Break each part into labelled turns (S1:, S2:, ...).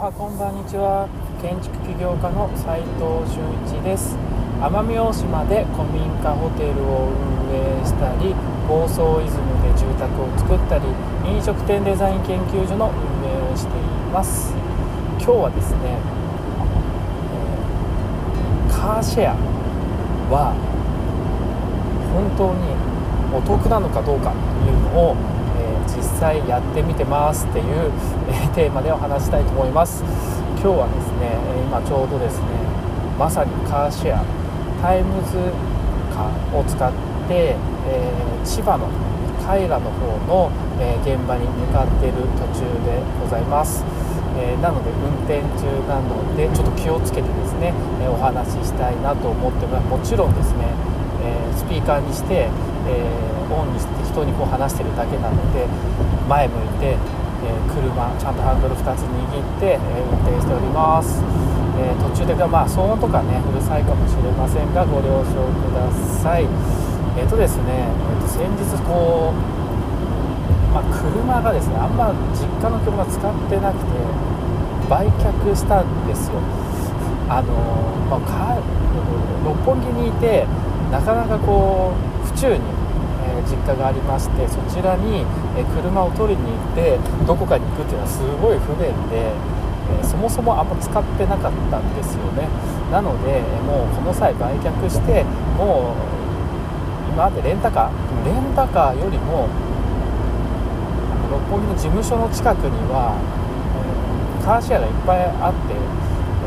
S1: はこんばんにちは。建築起業家の斉藤俊一です。奄美大島で古民家ホテルを運営したり房総イズムで住宅を作ったり飲食店デザイン研究所の運営をしています。今日はですね、えー、カーシェアは本当にお得なのかどうかというのを実際やってみてますっていう、えテーマでお話したいと思います。今日はですね今ちょうどですねまさにカーシェアタイムズカーを使って、えー、千葉の平の方の、えー、現場に向かっている途中でございます、えー、なので運転中なのでちょっと気をつけてですね、えお話ししたいなと思ってもちろんですね、えスピーカーにして、えーオンにして人にこう話してるだけなので前向いて、えー、車ちゃんとハンドル2つ握って、え、運転しております、え、途中でまあ騒音とかねうるさいかもしれませんがご了承ください。えっ、とですね、えー、と先日こう、まあ、車がですねあんま実家の車使ってなくて売却したんですよ。あのまあ、六本木にいてなかなかこう府中にえ実家がありましてそちらにえ車を取りに行ってどこかに行くっていうのはすごい不便でえそもそもあんま使ってなかったんですよね。なのでもうこの際売却してもう今までレンタカーレンタカーよりも六本木の事務所の近くにはカーシェアがいっぱいあって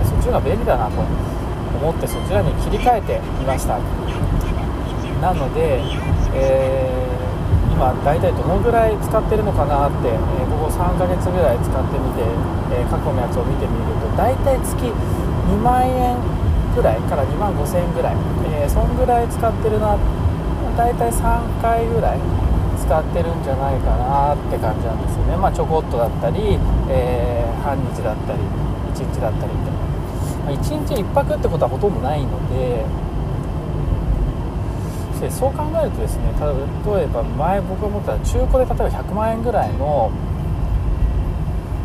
S1: そっちの方が便利だなと思ってそちらに切り替えていました。なのでえー、今大体どのぐらい使ってるのかなって、えー、ここ3ヶ月ぐらい使ってみて、えー、過去のやつを見てみると大体月2万円ぐらいから2万5000円ぐらい、え、そんぐらい使ってるな大体3回ぐらい使ってるんじゃないかなって感じなんですよね。まあちょこっとだったり、え、半日だったり1日だったりって、まあ、1日1泊ってことはほとんどないのででそう考えるとですね例えば前僕が思ったら中古で例えば100万円ぐらいの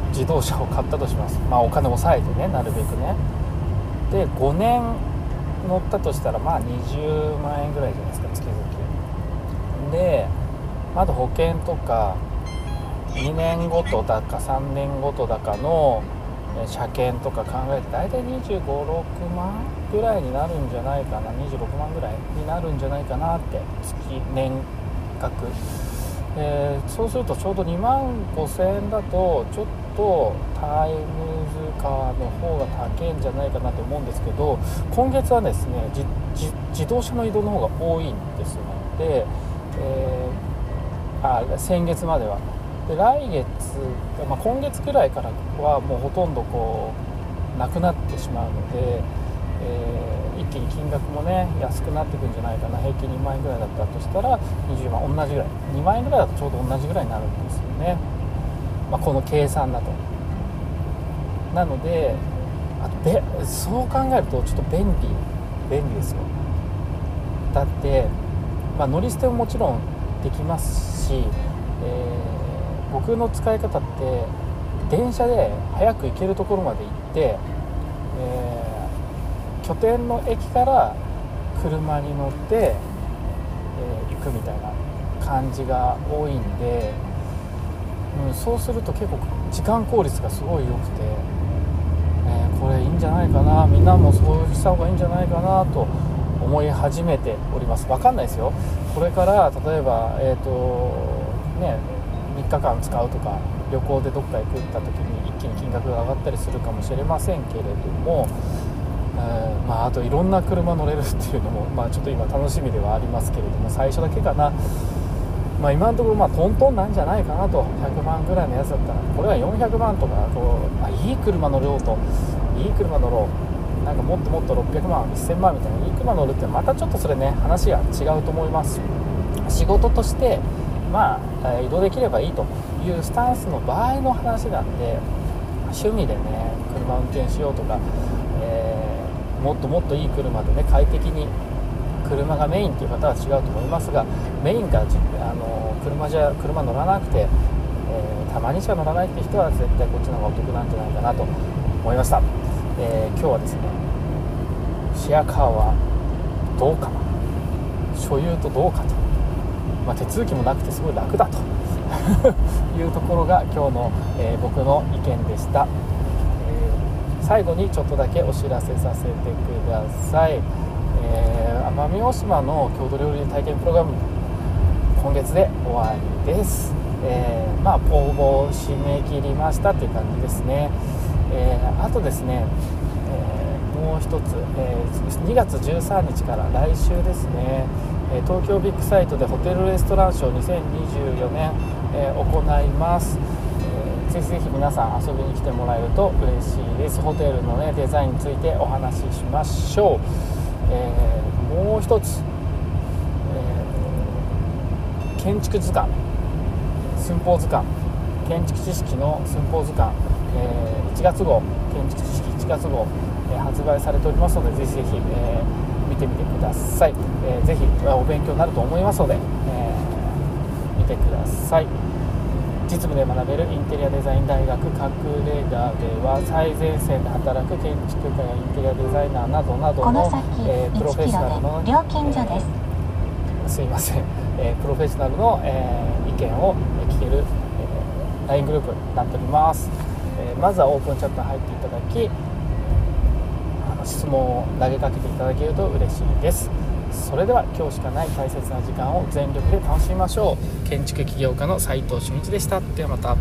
S1: 自動車を買ったとします。まあお金を抑えてねなるべくね。で5年乗ったとしたらまあ20万円ぐらいじゃないですか月々。であと保険とか2年ごとだか3年ごとだかの車検とか考えて大体2 5 6万ぐらいになるんじゃないかな26万ぐらいになるんじゃないかなって月年額、えー、そうするとちょうど2万5000円だとちょっとタイムズカーの方が高いんじゃないかなと思うんですけど今月はですね自動車の移動の方が多いんですよね。で、えー、あ先月までは。で来月、まあ、今月くらいからはもうほとんどこうなくなってしまうので、えー、一気に金額もね安くなってくんじゃないかな。平均2万円ぐらいだったとしたら20万同じぐらい。2万円ぐらいだとちょうど同じぐらいになるんですよね、まあ、この計算だと。なのであべそう考えるとちょっと便利便利ですよ。だって、まあ、乗り捨てももちろんできますし、えー僕の使い方って電車で早く行けるところまで行って、えー、拠点の駅から車に乗って、えー、行くみたいな感じが多いんで、うん、そうすると結構時間効率がすごい良くて、えー、これいいんじゃないかなみんなもそうした方がいいんじゃないかなと思い始めております。分かんないですよ。これから例えばえっ、とね3日間使うとか旅行でどっか行くった時に一気に金額が上がったりするかもしれませんけれども、え、まあ、あといろんな車乗れるっていうのも、まあ、ちょっと今楽しみではありますけれども最初だけかな、まあ、今のところまあトントンなんじゃないかなと。100万ぐらいのやつだったらこれは400万とかこうあいい車乗ろうと。いい車乗ろう。なんかもっともっと600万1000万みたいないい車乗るってまたちょっとそれね話が違うと思います。仕事としてまあ、移動できればいいというスタンスの場合の話なんで趣味でね車運転しようとか、えー、もっともっといい車でね快適に車がメインっていう方は違うと思いますがメインからあの車じゃ車乗らなくて、えー、たまにしか乗らないって人は絶対こっちの方がお得なんじゃないかなと思いました、えー、今日はですねシェアカーはどうかな。所有とどうかと、まあ、手続きもなくてすごい楽だと。いうところが今日の、えー、僕の意見でした、えー、最後にちょっとだけお知らせさせてください、えー、奄美大島の郷土料理体験プログラム今月で終わりです、えまあ、応募締め切りましたっていう感じですね、えあとですね、えもう一つ、え2月13日から来週ですね。東京ビッグサイトでホテルレストランショー2024年え、行います、えー、ぜひぜひ皆さん遊びに来てもらえると嬉しいです。ホテルの、ね、デザインについてお話ししましょう、えー、もう一つ、え建築図鑑。寸法図鑑。建築知識の寸法図鑑、え1月号。建築知識1月号、え発売されておりますのでぜひぜひ、え見てみてください、えー、ぜひお勉強になると思いますので、え見てください。実務で学べるインテリアデザイン大学隠れ家では最前線で働く建築家やインテリアデザイナーなどなどの、
S2: えー、プロフェッショナルの料金所です、
S1: えー、すいません、えー、プロフェッショナルの、えー、意見を聞ける、えー、LINE グループになっております、えー、まずはオープンチャットに入っていただき質問を投げかけていただけると嬉しいです。それでは今日しかない大切な時間を全力で楽しみましょう。建築起業家の斉藤俊一でした。ではまた。